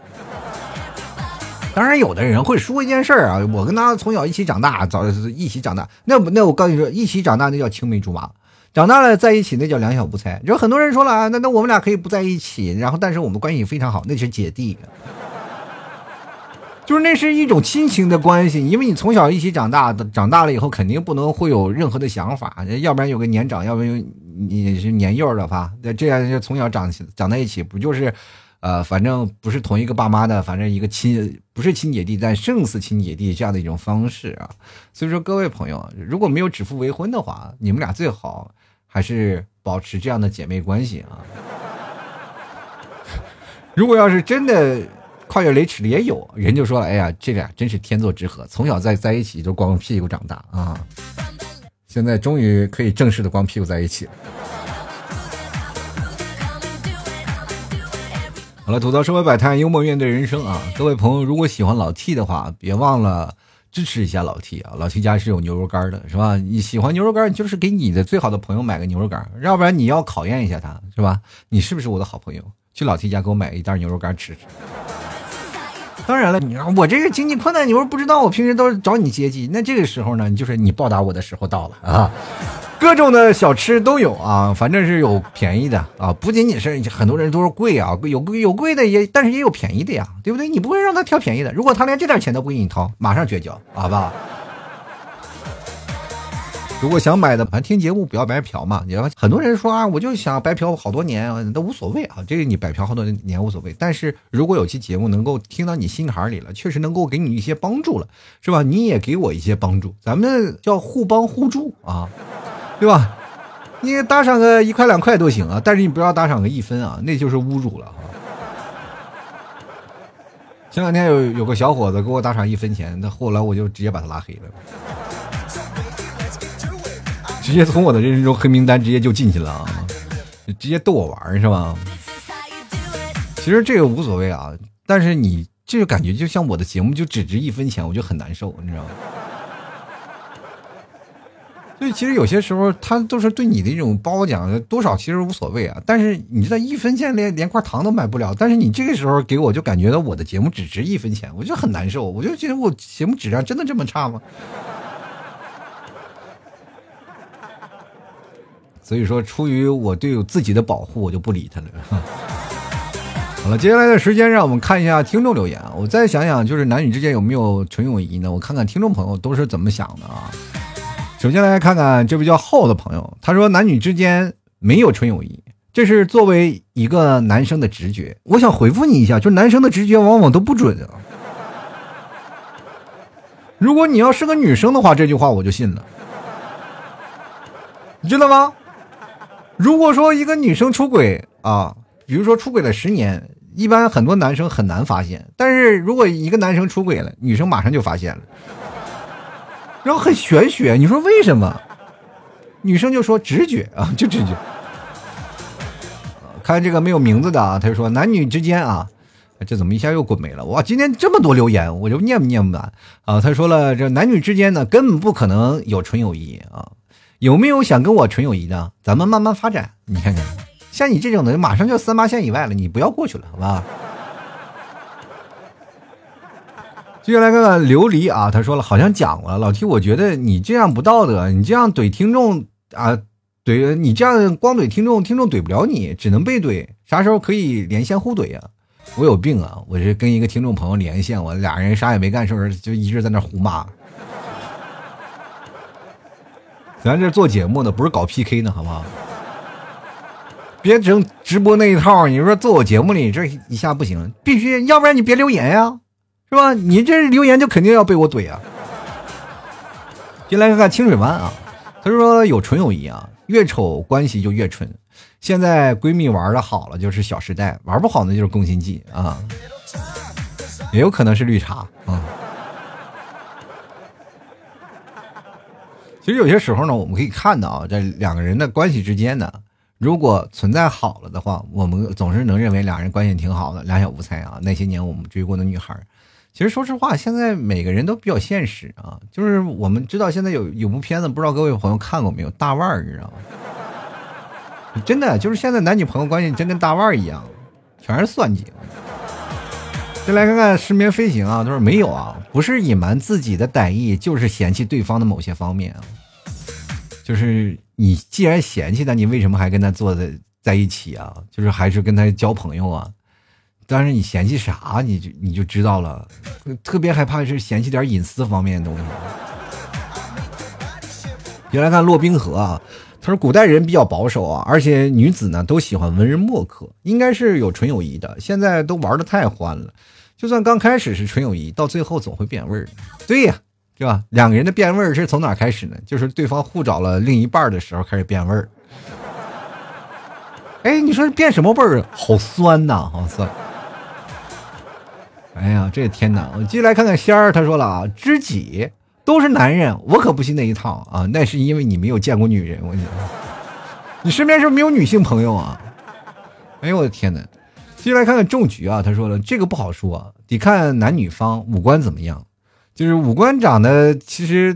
当然，有的人会说一件事儿啊，我跟他从小一起长大，早一起长大，那那我告诉你说，一起长大那叫青梅竹马，长大了在一起那叫两小无猜。就很多人说了啊，那那我们俩可以不在一起，然后但是我们关系非常好，那是姐弟，就是那是一种亲情的关系，因为你从小一起长大，长大了以后肯定不能会有任何的想法，要不然有个年长，要不然你是年幼的吧，那这样就从小长长在一起，不就是？呃，反正不是同一个爸妈的，反正一个亲不是亲姐弟，但胜似亲姐弟这样的一种方式啊。所以说，各位朋友，如果没有指腹为婚的话，你们俩最好还是保持这样的姐妹关系啊。如果要是真的跨越雷池的也有人就说了，哎呀，这俩真是天作之合，从小在在一起就光屁股长大啊，现在终于可以正式的光屁股在一起了。好了，吐槽社会百态，幽默面对人生啊！各位朋友，如果喜欢老 T 的话，别忘了支持一下老 T 啊！老 T 家是有牛肉干的，是吧？你喜欢牛肉干，就是给你的最好的朋友买个牛肉干，要不然你要考验一下他，是吧？你是不是我的好朋友？去老 T 家给我买一袋牛肉干吃吃。当然了，你说我这个经济困难，你又不知道，我平时都是找你接济，那这个时候呢，就是你报答我的时候到了啊！各种的小吃都有啊，反正是有便宜的啊，不仅仅是很多人都是贵啊，有贵有贵的也，但是也有便宜的呀，对不对？你不会让他挑便宜的，如果他连这点钱都不给你掏，马上绝交，好不好？如果想买的，反正听节目不要白嫖嘛。你要很多人说啊，我就想白嫖好多年，都无所谓啊。这个你白嫖好多年无所谓，但是如果有期节目能够听到你心坎里了，确实能够给你一些帮助了，是吧？你也给我一些帮助，咱们叫互帮互助啊。对吧？你打赏个一块两块都行啊，但是你不要打赏个一分啊，那就是侮辱了哈。前两天有有个小伙子给我打赏一分钱，那后来我就直接把他拉黑了，直接从我的人生中黑名单直接就进去了啊，直接逗我玩是吧？其实这个无所谓啊，但是你这个感觉就像我的节目就只值一分钱，我就很难受，你知道吗？所以其实有些时候他都是对你的一种褒奖，多少其实无所谓啊。但是你知道一分钱连连块糖都买不了，但是你这个时候给我就感觉到我的节目只值一分钱，我就很难受。我就觉得我节目质量真的这么差吗？所以说，出于我对我自己的保护，我就不理他了。好了，接下来的时间让我们看一下听众留言。我再想想，就是男女之间有没有纯友谊呢？我看看听众朋友都是怎么想的啊。首先来看看这位叫浩的朋友，他说男女之间没有纯友谊，这是作为一个男生的直觉。我想回复你一下，就是男生的直觉往往都不准啊。如果你要是个女生的话，这句话我就信了，你知道吗？如果说一个女生出轨啊，比如说出轨了十年，一般很多男生很难发现，但是如果一个男生出轨了，女生马上就发现了。然后很玄学，你说为什么？女生就说直觉 啊，就直觉。看这个没有名字的啊，他就说男女之间啊，这怎么一下又滚没了？哇，今天这么多留言，我就念不念不完啊？他说了，这男女之间呢，根本不可能有纯友谊啊。有没有想跟我纯友谊的？咱们慢慢发展。你看看，像你这种的，马上就三八线以外了，你不要过去了，好吧？接下来看看琉璃啊，他说了，好像讲了。老提，我觉得你这样不道德，你这样怼听众啊，怼你这样光怼听众，听众怼不了你，只能被怼。啥时候可以连线互怼呀？我有病啊！我是跟一个听众朋友连线，我俩人啥也没干，是不是就一直在那胡骂？咱这做节目呢，不是搞 PK 呢，好不好？别整直播那一套。你说做我节目里这一下不行，必须要不然你别留言呀，是吧？你这留言就肯定要被我怼啊。进来看看清水湾啊，他说有纯友谊啊，越丑关系就越纯。现在闺蜜玩的好了就是小时代，玩不好那就是宫心计啊，也有可能是绿茶啊。其实有些时候呢，我们可以看到啊，这两个人的关系之间呢，如果存在好了的话，我们总是能认为两人关系挺好的，两小无猜啊。那些年我们追过的女孩，其实说实话，现在每个人都比较现实啊。就是我们知道现在有有部片子，不知道各位朋友看过没有？大腕儿，你知道吗？真的就是现在男女朋友关系真跟大腕儿一样，全是算计。再来看看失眠飞行啊，他说没有啊，不是隐瞒自己的歹意，就是嫌弃对方的某些方面啊。就是你既然嫌弃他，你为什么还跟他坐在在一起啊？就是还是跟他交朋友啊？但是你嫌弃啥，你就你就知道了。特别害怕是嫌弃点隐私方面的东西。原来看洛冰河啊，他说古代人比较保守啊，而且女子呢都喜欢文人墨客，应该是有纯友谊的。现在都玩的太欢了。就算刚开始是纯友谊，到最后总会变味儿。对呀，是吧？两个人的变味儿是从哪开始呢？就是对方互找了另一半的时候开始变味儿。哎，你说变什么味儿？好酸呐，好酸！哎呀，这天哪！我继续来看看仙儿，他说了啊，知己都是男人，我可不信那一套啊。那是因为你没有见过女人，我跟，你说，你身边是不是没有女性朋友啊？哎呦我的天哪！接下来看看种局啊，他说了，这个不好说，得看男女方五官怎么样，就是五官长得其实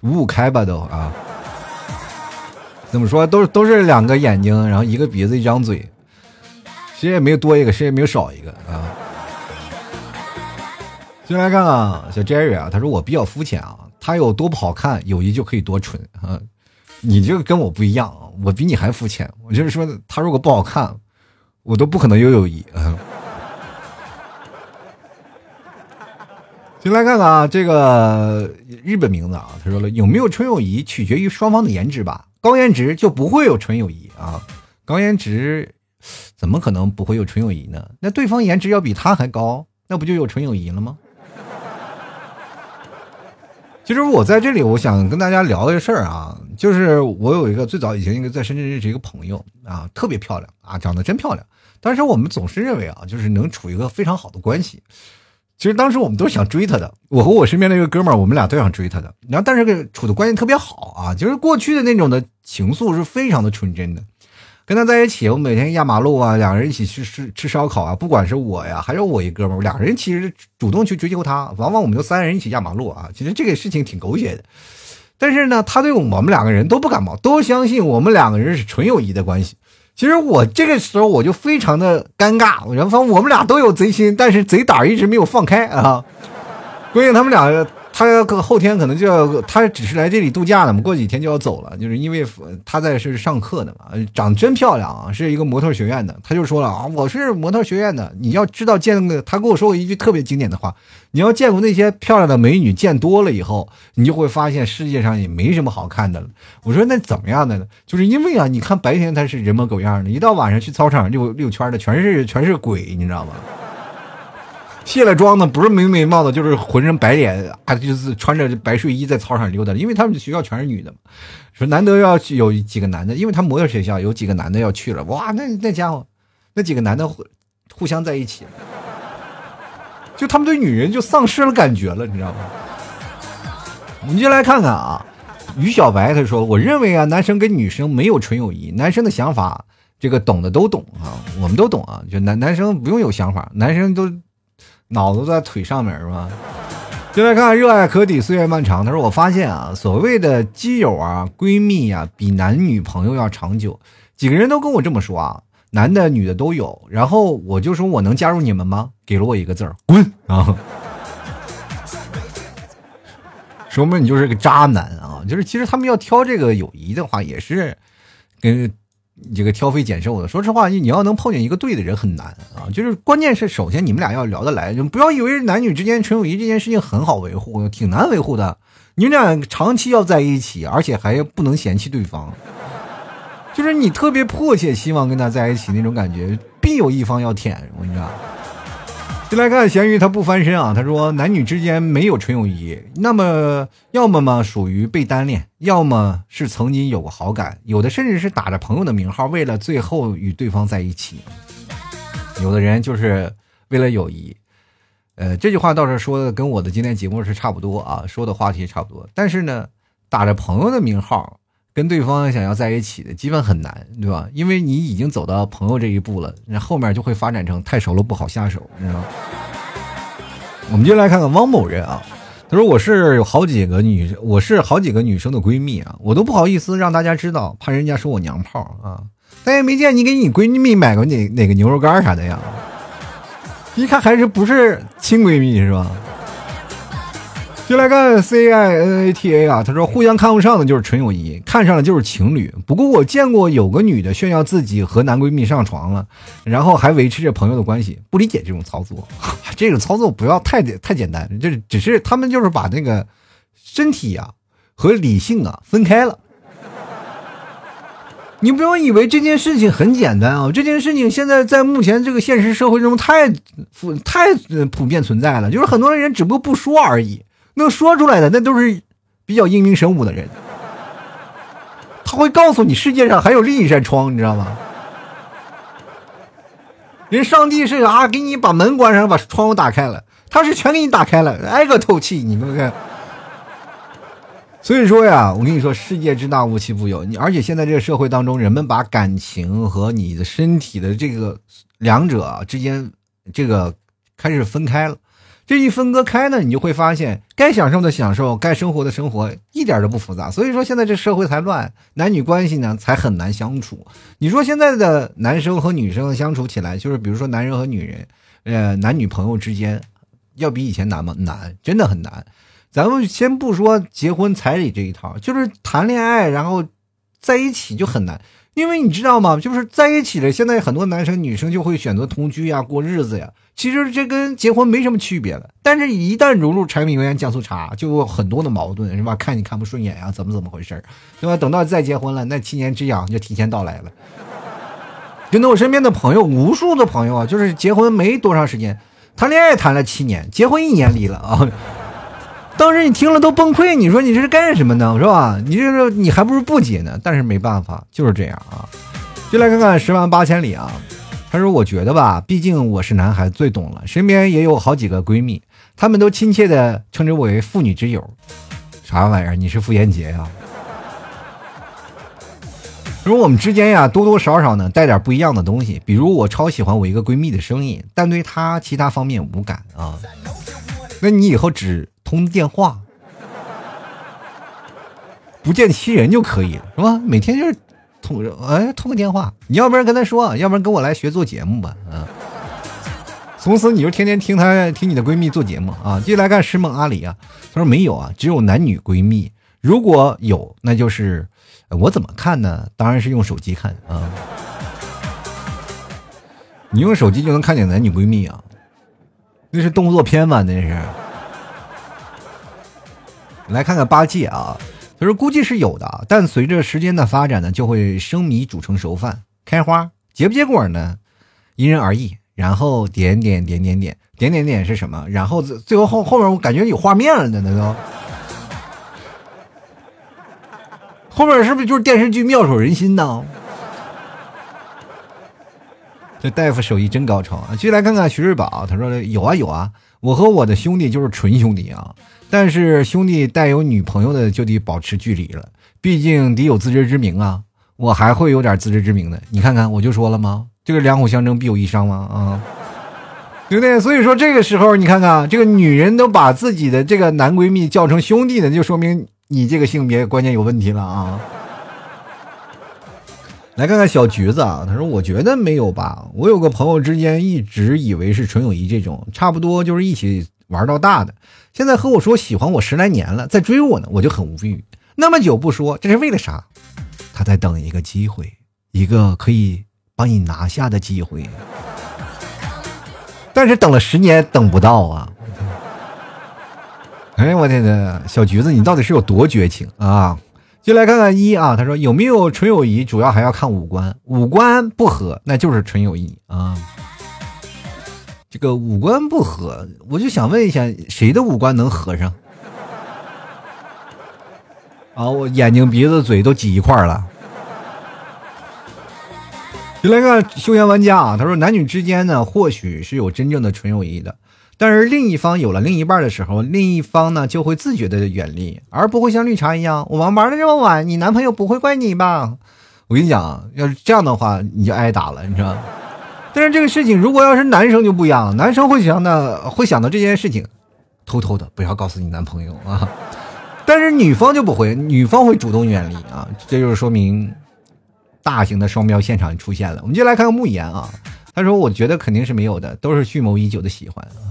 五五开吧都啊，怎么说都都是两个眼睛，然后一个鼻子一张嘴，谁也没有多一个，谁也没有少一个啊。进来看看小 Jerry 啊，他说我比较肤浅啊，他有多不好看，友谊就可以多纯啊。你这个跟我不一样，我比你还肤浅，我就是说他如果不好看。我都不可能有友谊啊！先来看看啊，这个日本名字啊，他说了，有没有纯友谊取决于双方的颜值吧，高颜值就不会有纯友谊啊，高颜值怎么可能不会有纯友谊呢？那对方颜值要比他还高，那不就有纯友谊了吗？其实我在这里，我想跟大家聊一个事儿啊，就是我有一个最早以前一个在深圳认识一个朋友啊，特别漂亮啊，长得真漂亮。但是我们总是认为啊，就是能处一个非常好的关系。其实当时我们都想追她的，我和我身边那个哥们儿，我们俩都想追她的。然后但是跟处的关系特别好啊，就是过去的那种的情愫是非常的纯真的。跟他在一起，我每天压马路啊，两个人一起去吃吃烧烤啊。不管是我呀，还有我一哥们儿，两个人其实主动去追求她，往往我们就三人一起压马路啊。其实这个事情挺狗血的，但是呢，他对我们两个人都不感冒，都相信我们两个人是纯友谊的关系。其实我这个时候我就非常的尴尬，元芳我们俩都有贼心，但是贼胆一直没有放开啊。关键他们俩。他后天可能就要，他只是来这里度假的嘛，过几天就要走了，就是因为他在是上课的嘛，长得真漂亮啊，是一个模特学院的，他就说了啊，我是模特学院的，你要知道见个，他跟我说过一句特别经典的话，你要见过那些漂亮的美女，见多了以后，你就会发现世界上也没什么好看的了。我说那怎么样的呢？就是因为啊，你看白天他是人模狗样的，一到晚上去操场溜溜圈的，全是全是鬼，你知道吗？卸了妆的不是没眉毛的，就是浑身白脸，还就是穿着白睡衣在操场溜达。因为他们学校全是女的嘛，说难得要有几个男的，因为他模特学校有几个男的要去了，哇，那那家伙，那几个男的互互相在一起，就他们对女人就丧失了感觉了，你知道吗？我们就来看看啊，于小白他说，我认为啊，男生跟女生没有纯友谊，男生的想法这个懂的都懂啊，我们都懂啊，就男男生不用有想法，男生都。脑子在腿上面是吧？就来看，热爱可抵岁月漫长。他说：“我发现啊，所谓的基友啊、闺蜜呀，比男女朋友要长久。几个人都跟我这么说啊，男的、女的都有。然后我就说我能加入你们吗？给了我一个字儿，滚啊！说明你就是个渣男啊！就是其实他们要挑这个友谊的话，也是跟你这个挑肥拣瘦的。说实话，你要能碰见一个对的人很难啊。就是关键是，首先你们俩要聊得来，就不要以为男女之间纯友谊这件事情很好维护，挺难维护的。你们俩长期要在一起，而且还不能嫌弃对方，就是你特别迫切希望跟他在一起那种感觉，必有一方要舔。我跟你讲。先来看咸鱼，他不翻身啊。他说，男女之间没有纯友谊，那么要么嘛属于被单恋，要么是曾经有过好感，有的甚至是打着朋友的名号，为了最后与对方在一起。有的人就是为了友谊。呃，这句话倒是说的跟我的今天节目是差不多啊，说的话题差不多。但是呢，打着朋友的名号。跟对方想要在一起的，基本很难，对吧？因为你已经走到朋友这一步了，那后面就会发展成太熟了不好下手，你知道吗？我们就来看看汪某人啊，他说我是有好几个女，我是好几个女生的闺蜜啊，我都不好意思让大家知道，怕人家说我娘炮啊。但也没见你给你闺蜜买过哪哪个牛肉干啥的呀？一看还是不是亲闺蜜是吧？就来看 C I N A T A 啊，他说互相看不上的就是纯友谊，看上了就是情侣。不过我见过有个女的炫耀自己和男闺蜜上床了，然后还维持着朋友的关系，不理解这种操作。这种操作不要太太简单，就是只是他们就是把那个身体啊和理性啊分开了。你不要以为这件事情很简单啊，这件事情现在在目前这个现实社会中太太普遍存在了，就是很多人只不过不说而已。能说出来的那都是比较英明神武的人，他会告诉你世界上还有另一扇窗，你知道吗？人上帝是啊，给你把门关上，把窗户打开了，他是全给你打开了，挨个透气，你们看。所以说呀，我跟你说，世界之大无奇不有，你而且现在这个社会当中，人们把感情和你的身体的这个两者之间这个开始分开了。这一分割开呢，你就会发现，该享受的享受，该生活的生活，一点都不复杂。所以说，现在这社会才乱，男女关系呢才很难相处。你说现在的男生和女生相处起来，就是比如说男人和女人，呃，男女朋友之间，要比以前难吗？难，真的很难。咱们先不说结婚彩礼这一套，就是谈恋爱，然后在一起就很难。因为你知道吗？就是在一起了，现在很多男生女生就会选择同居呀，过日子呀。其实这跟结婚没什么区别了。但是，一旦融入柴米油盐酱醋茶，就有很多的矛盾，是吧？看你看不顺眼呀，怎么怎么回事儿对吧？等到再结婚了，那七年之痒就提前到来了。真的，我身边的朋友，无数的朋友啊，就是结婚没多长时间，谈恋爱谈了七年，结婚一年离了啊。当时你听了都崩溃，你说你这是干什么呢？是吧？你这是你还不如不结呢。但是没办法，就是这样啊。就来看看十万八千里啊。他说：“我觉得吧，毕竟我是男孩，最懂了。身边也有好几个闺蜜，她们都亲切的称之我为妇女之友。啥玩意儿？你是傅炎洁呀？如我们之间呀，多多少少呢带点不一样的东西。比如我超喜欢我一个闺蜜的声音，但对她其他方面无感啊。那你以后只……”通电话，不见其人就可以了，是吧？每天就是通，哎，通个电话。你要不然跟他说，要不然跟我来学做节目吧，啊。从此你就天天听他听你的闺蜜做节目啊。接下来看师梦阿里啊，他说没有啊，只有男女闺蜜。如果有，那就是我怎么看呢？当然是用手机看啊。你用手机就能看见男女闺蜜啊？那是动作片吗？那是。来看看八戒啊，他说估计是有的，但随着时间的发展呢，就会生米煮成熟饭，开花结不结果呢，因人而异。然后点点点点点点点点是什么？然后最最后后后面我感觉有画面了呢，那都 后面是不是就是电视剧《妙手仁心》呢？这大夫手艺真高超啊！继续来看看徐瑞宝，他说有啊有啊，我和我的兄弟就是纯兄弟啊。但是兄弟带有女朋友的就得保持距离了，毕竟得有自知之明啊。我还会有点自知之明的，你看看，我就说了吗？这个两虎相争必有一伤吗？啊，对不对？所以说这个时候，你看看这个女人都把自己的这个男闺蜜叫成兄弟的，就说明你这个性别观念有问题了啊。来看看小橘子啊，他说：“我觉得没有吧，我有个朋友之间一直以为是纯友谊，这种差不多就是一起玩到大的。”现在和我说喜欢我十来年了，在追我呢，我就很无语。那么久不说，这是为了啥？他在等一个机会，一个可以把你拿下的机会。但是等了十年等不到啊！哎，我天呐，小橘子，你到底是有多绝情啊？就来看看一啊，他说有没有纯友谊，主要还要看五官，五官不合那就是纯友谊啊。这个五官不合，我就想问一下，谁的五官能合上？啊，我眼睛、鼻子、嘴都挤一块了。就来看休闲玩家啊，他说男女之间呢，或许是有真正的纯友谊的，但是另一方有了另一半的时候，另一方呢就会自觉的远离，而不会像绿茶一样，我们玩的这么晚，你男朋友不会怪你吧？我跟你讲，要是这样的话，你就挨打了，你知道。但是这个事情，如果要是男生就不一样，男生会想的，会想到这件事情，偷偷的不要告诉你男朋友啊。但是女方就不会，女方会主动远离啊，这就是说明。大型的双标现场出现了，我们就来看看慕言啊。他说：“我觉得肯定是没有的，都是蓄谋已久的喜欢。啊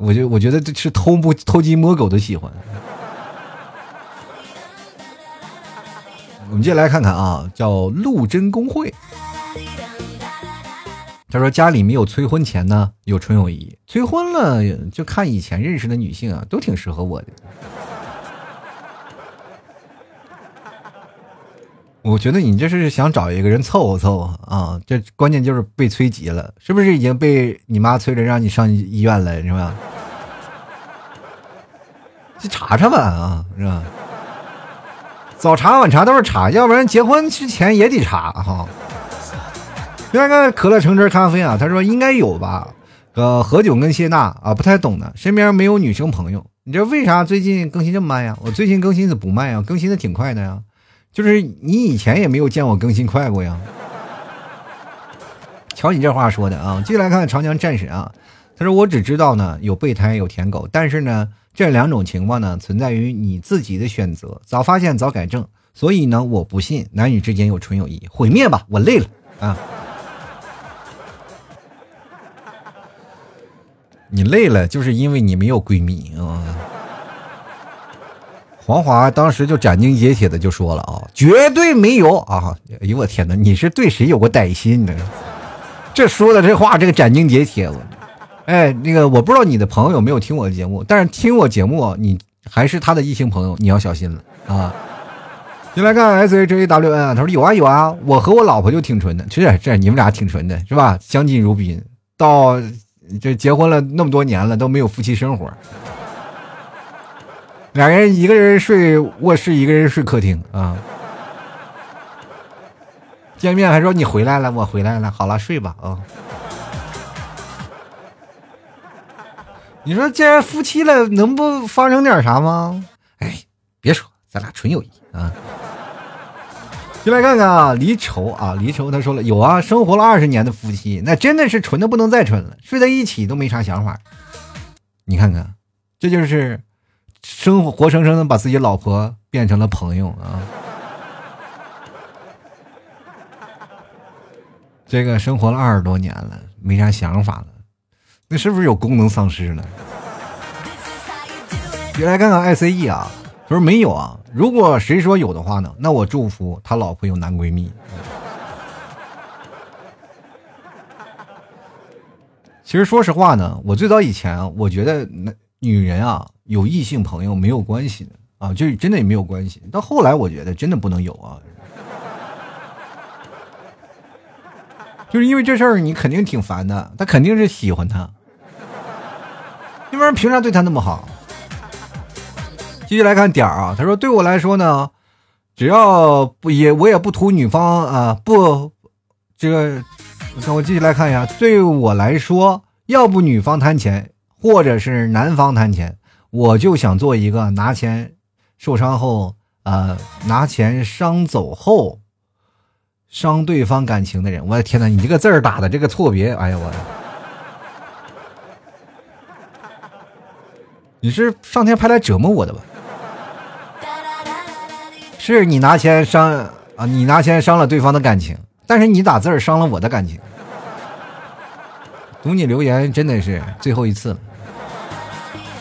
我就我觉得这是偷摸偷鸡摸狗的喜欢。”我们接下来看看啊，叫陆贞公会。他说：“家里没有催婚钱呢，有纯友谊；催婚了，就看以前认识的女性啊，都挺适合我的。”我觉得你这是想找一个人凑合凑合啊，这关键就是被催急了，是不是已经被你妈催着让你上医院了，是吧？去查查吧啊，是吧？早查晚查都是查，要不然结婚之前也得查哈。第二个可乐橙汁咖啡啊，他说应该有吧？呃，何炅跟谢娜啊，不太懂的，身边没有女生朋友。你这为啥最近更新这么慢呀？我最近更新怎么不慢呀？更新的挺快的呀。就是你以前也没有见我更新快过呀，瞧你这话说的啊！继续来看长江战神啊，他说我只知道呢有备胎有舔狗，但是呢这两种情况呢存在于你自己的选择，早发现早改正，所以呢我不信男女之间有纯友谊，毁灭吧，我累了啊！你累了就是因为你没有闺蜜啊。黄华当时就斩钉截铁的就说了啊，绝对没有啊！哎呦我天哪，你是对谁有过歹心呢？这说的这话，这个斩钉截铁，哎，那个我不知道你的朋友有没有听我的节目，但是听我节目，你还是他的异性朋友，你要小心了啊！进来看 S H A W N 啊，他说有啊有啊，我和我老婆就挺纯的，是这你们俩挺纯的是吧？相敬如宾，到这结婚了那么多年了都没有夫妻生活。俩人一个人睡卧室，一个人睡客厅啊。见面还说你回来了，我回来了，好了，睡吧啊。你说既然夫妻了，能不发生点啥吗？哎，别说，咱俩纯友谊啊。进来看看啊，离愁啊，离愁，他说了有啊，生活了二十年的夫妻，那真的是纯的不能再纯了，睡在一起都没啥想法。你看看，这就是。生活活生生的把自己老婆变成了朋友啊！这个生活了二十多年了，没啥想法了，那是不是有功能丧失了？别来看看 I C E 啊，他说没有啊。如果谁说有的话呢？那我祝福他老婆有男闺蜜。其实说实话呢，我最早以前我觉得那女人啊。有异性朋友没有关系的啊，就是真的也没有关系。到后来我觉得真的不能有啊，就是因为这事儿你肯定挺烦的，他肯定是喜欢他，要不然凭啥对他那么好？继续来看点儿啊，他说对我来说呢，只要不也我也不图女方啊不，这个，我继续来看一下，对我来说，要不女方谈钱，或者是男方谈钱。我就想做一个拿钱受伤后，呃，拿钱伤走后伤对方感情的人。我的天哪，你这个字儿打的这个错别，哎呀我，你是上天派来折磨我的吧？是你拿钱伤啊，你拿钱伤了对方的感情，但是你打字儿伤了我的感情。读你留言真的是最后一次了。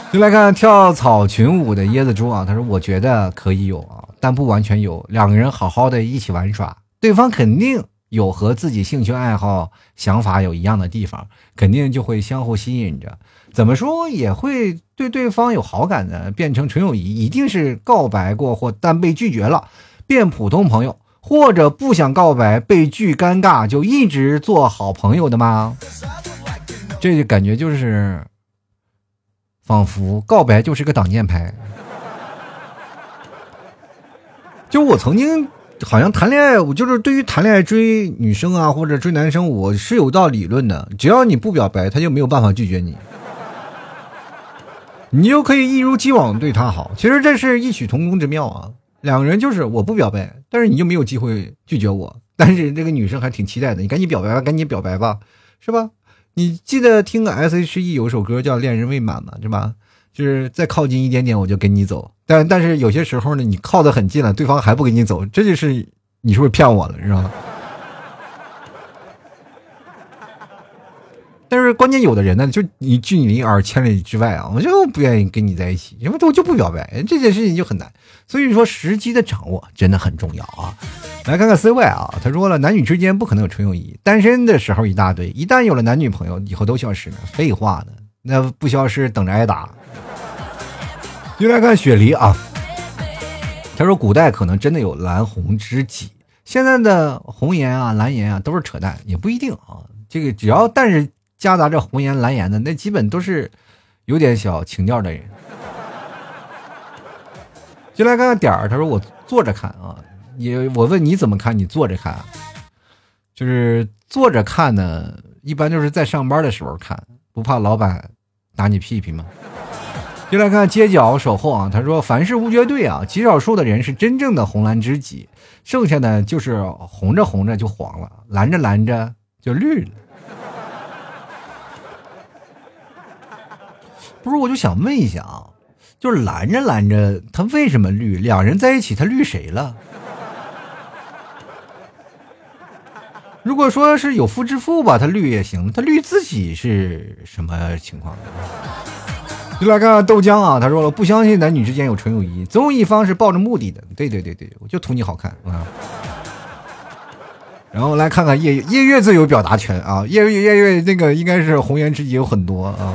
就来看跳草裙舞的椰子猪啊，他说：“我觉得可以有啊，但不完全有。两个人好好的一起玩耍，对方肯定有和自己兴趣爱好、想法有一样的地方，肯定就会相互吸引着。怎么说也会对对方有好感的，变成纯友谊，一定是告白过或但被拒绝了，变普通朋友，或者不想告白被拒尴尬，就一直做好朋友的吗？这就感觉就是。”仿佛告白就是个挡箭牌。就我曾经好像谈恋爱，我就是对于谈恋爱追女生啊或者追男生，我是有道理论的。只要你不表白，他就没有办法拒绝你，你就可以一如既往对他好。其实这是异曲同工之妙啊。两个人就是我不表白，但是你就没有机会拒绝我。但是这个女生还挺期待的，你赶紧表白吧，赶紧表白吧，是吧？你记得听个 S H E 有首歌叫《恋人未满》吗？是吧？就是再靠近一点点，我就跟你走。但但是有些时候呢，你靠得很近了，对方还不跟你走，这就是你是不是骗我了，是吧？但是关键有的人呢，就你距离而千里之外啊，我就不愿意跟你在一起，因为我就不表白，这件事情就很难。所以说时机的掌握真的很重要啊。来看看 C Y 啊，他说了，男女之间不可能有纯友谊，单身的时候一大堆，一旦有了男女朋友，以后都消失了。废话呢，那不消失等着挨打。就来看雪梨啊，他说古代可能真的有蓝红知己，现在的红颜啊、蓝颜啊都是扯淡，也不一定啊。这个只要但是夹杂着红颜蓝颜的，那基本都是有点小情调的人。就来看看点儿，他说我坐着看啊。你，我问你怎么看？你坐着看，就是坐着看呢。一般就是在上班的时候看，不怕老板打你屁屁吗？就来看街角守候啊。他说：“凡事无绝对啊，极少数的人是真正的红蓝知己，剩下的就是红着红着就黄了，蓝着蓝着就绿了。”不是，我就想问一下啊，就是拦着拦着，他为什么绿？两人在一起，他绿谁了？如果说是有夫之妇吧，他绿也行。他绿自己是什么情况？就来看豆浆啊，他说了不相信男女之间有纯友谊，总有一方是抱着目的的。对对对对，我就图你好看啊。然后来看看夜夜月最有表达权啊，夜月夜月那个应该是红颜知己有很多啊，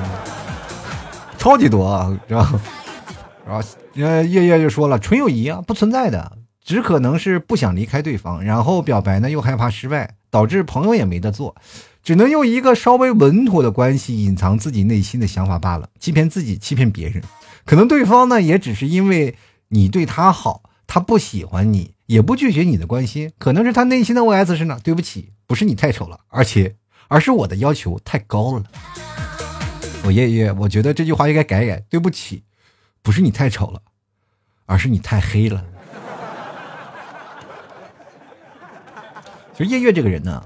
超级多啊，是吧？然后呃夜月就说了，纯友谊啊不存在的，只可能是不想离开对方，然后表白呢又害怕失败。导致朋友也没得做，只能用一个稍微稳妥的关系隐藏自己内心的想法罢了，欺骗自己，欺骗别人。可能对方呢，也只是因为你对他好，他不喜欢你，也不拒绝你的关心。可能是他内心的 OS 是呢，对不起，不是你太丑了，而且而是我的要求太高了。我夜夜，我觉得这句话应该改改，对不起，不是你太丑了，而是你太黑了。其实叶月这个人呢，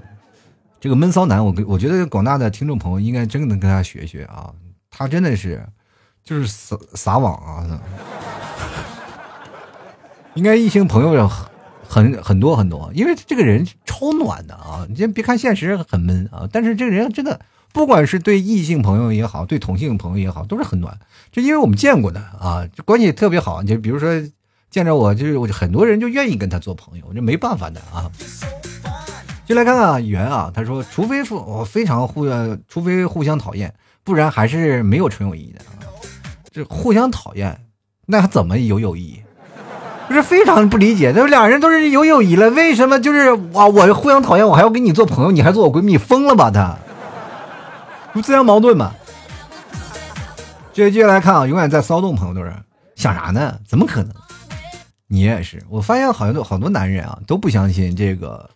这个闷骚男，我我觉得广大的听众朋友应该真的能跟他学学啊，他真的是就是撒撒网啊，应该异性朋友很很多很多，因为这个人超暖的啊，你先别看现实很闷啊，但是这个人真的不管是对异性朋友也好，对同性朋友也好，都是很暖，就因为我们见过的啊，关系特别好，就比如说见着我，就是我就很多人就愿意跟他做朋友，这没办法的啊。就来看看圆啊，他说，除非我非常互，除非互相讨厌，不然还是没有纯友谊的。这互相讨厌，那怎么有友谊？不是非常不理解，那俩人都是有友谊了，为什么就是哇，我互相讨厌，我还要跟你做朋友，你还做我闺蜜，疯了吧他？不自相矛盾吗？接接下来看啊，永远在骚动朋友都是想啥呢？怎么可能？你也是，我发现好像都好多男人啊都不相信这个。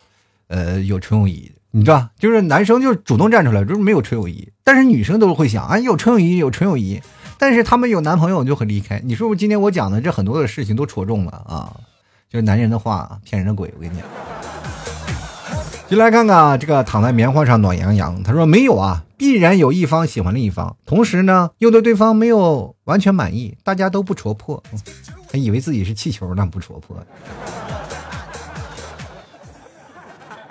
呃，有纯友谊，你知道，就是男生就主动站出来，就是没有纯友谊，但是女生都会想啊，有纯友谊，有纯友谊，但是他们有男朋友就会离开。你说不？今天我讲的这很多的事情都戳中了啊，就是男人的话骗人的鬼，我跟你讲。就来看看这个躺在棉花上暖洋洋，他说没有啊，必然有一方喜欢另一方，同时呢又对对方没有完全满意，大家都不戳破，还以为自己是气球呢，不戳破。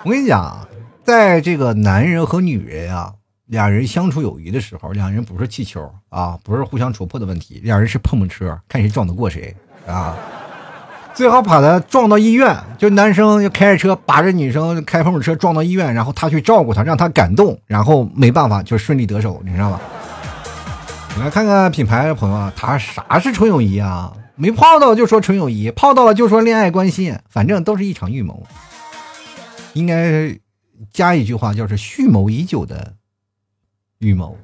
我跟你讲，在这个男人和女人啊两人相处有余的时候，两人不是气球啊，不是互相戳破的问题，两人是碰碰车，看谁撞得过谁啊。最好把他撞到医院，就男生就开着车把着女生开碰碰车撞到医院，然后他去照顾她，让她感动，然后没办法就顺利得手，你知道吧？来看看品牌的朋友啊，他啥是纯友谊啊？没泡到就说纯友谊，泡到了就说恋爱关系，反正都是一场预谋。应该加一句话，就是蓄谋已久的预谋。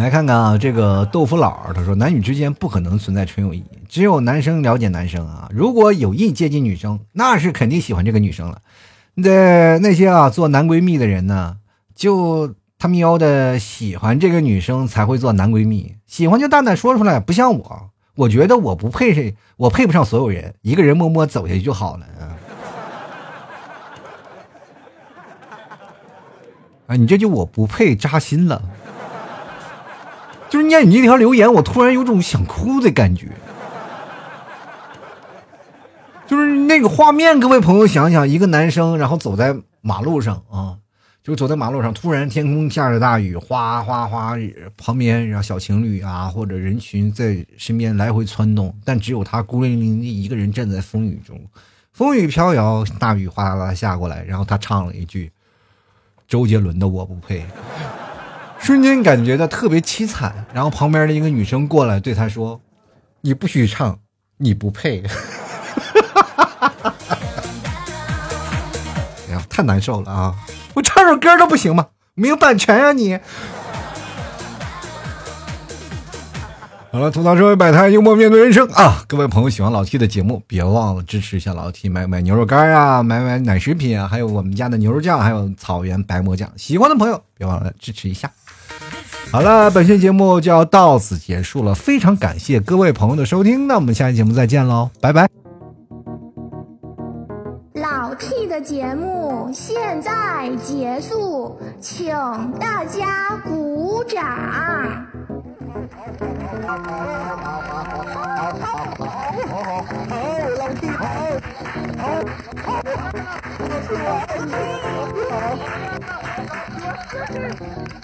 来看看啊，这个豆腐佬他说，男女之间不可能存在纯友谊，只有男生了解男生啊。如果有意接近女生，那是肯定喜欢这个女生了。那那些啊做男闺蜜的人呢，就他喵的喜欢这个女生才会做男闺蜜，喜欢就大胆说出来，不像我，我觉得我不配，我配不上所有人，一个人默默走下去就好了。啊，你这就我不配扎心了。念你这条留言，我突然有种想哭的感觉。就是那个画面，各位朋友想想，一个男生然后走在马路上啊，就走在马路上，突然天空下着大雨，哗哗哗，旁边然后小情侣啊或者人群在身边来回窜动，但只有他孤零零的一个人站在风雨中，风雨飘摇，大雨哗啦啦下过来，然后他唱了一句周杰伦的《我不配》。瞬间感觉到特别凄惨，然后旁边的一个女生过来对他说：“你不许唱，你不配。”哎呀，太难受了啊！我唱首歌都不行吗？没有版权呀你！好了，吐槽社会百态，幽默面对人生啊！各位朋友喜欢老 T 的节目，别忘了支持一下老 T，买买牛肉干啊，买买奶食品啊，还有我们家的牛肉酱，还有草原白馍酱。喜欢的朋友别忘了支持一下。好了，本期节目就要到此结束了，非常感谢各位朋友的收听，那我们下期节目再见喽，拜拜。老 T 的节目现在结束，请大家鼓掌。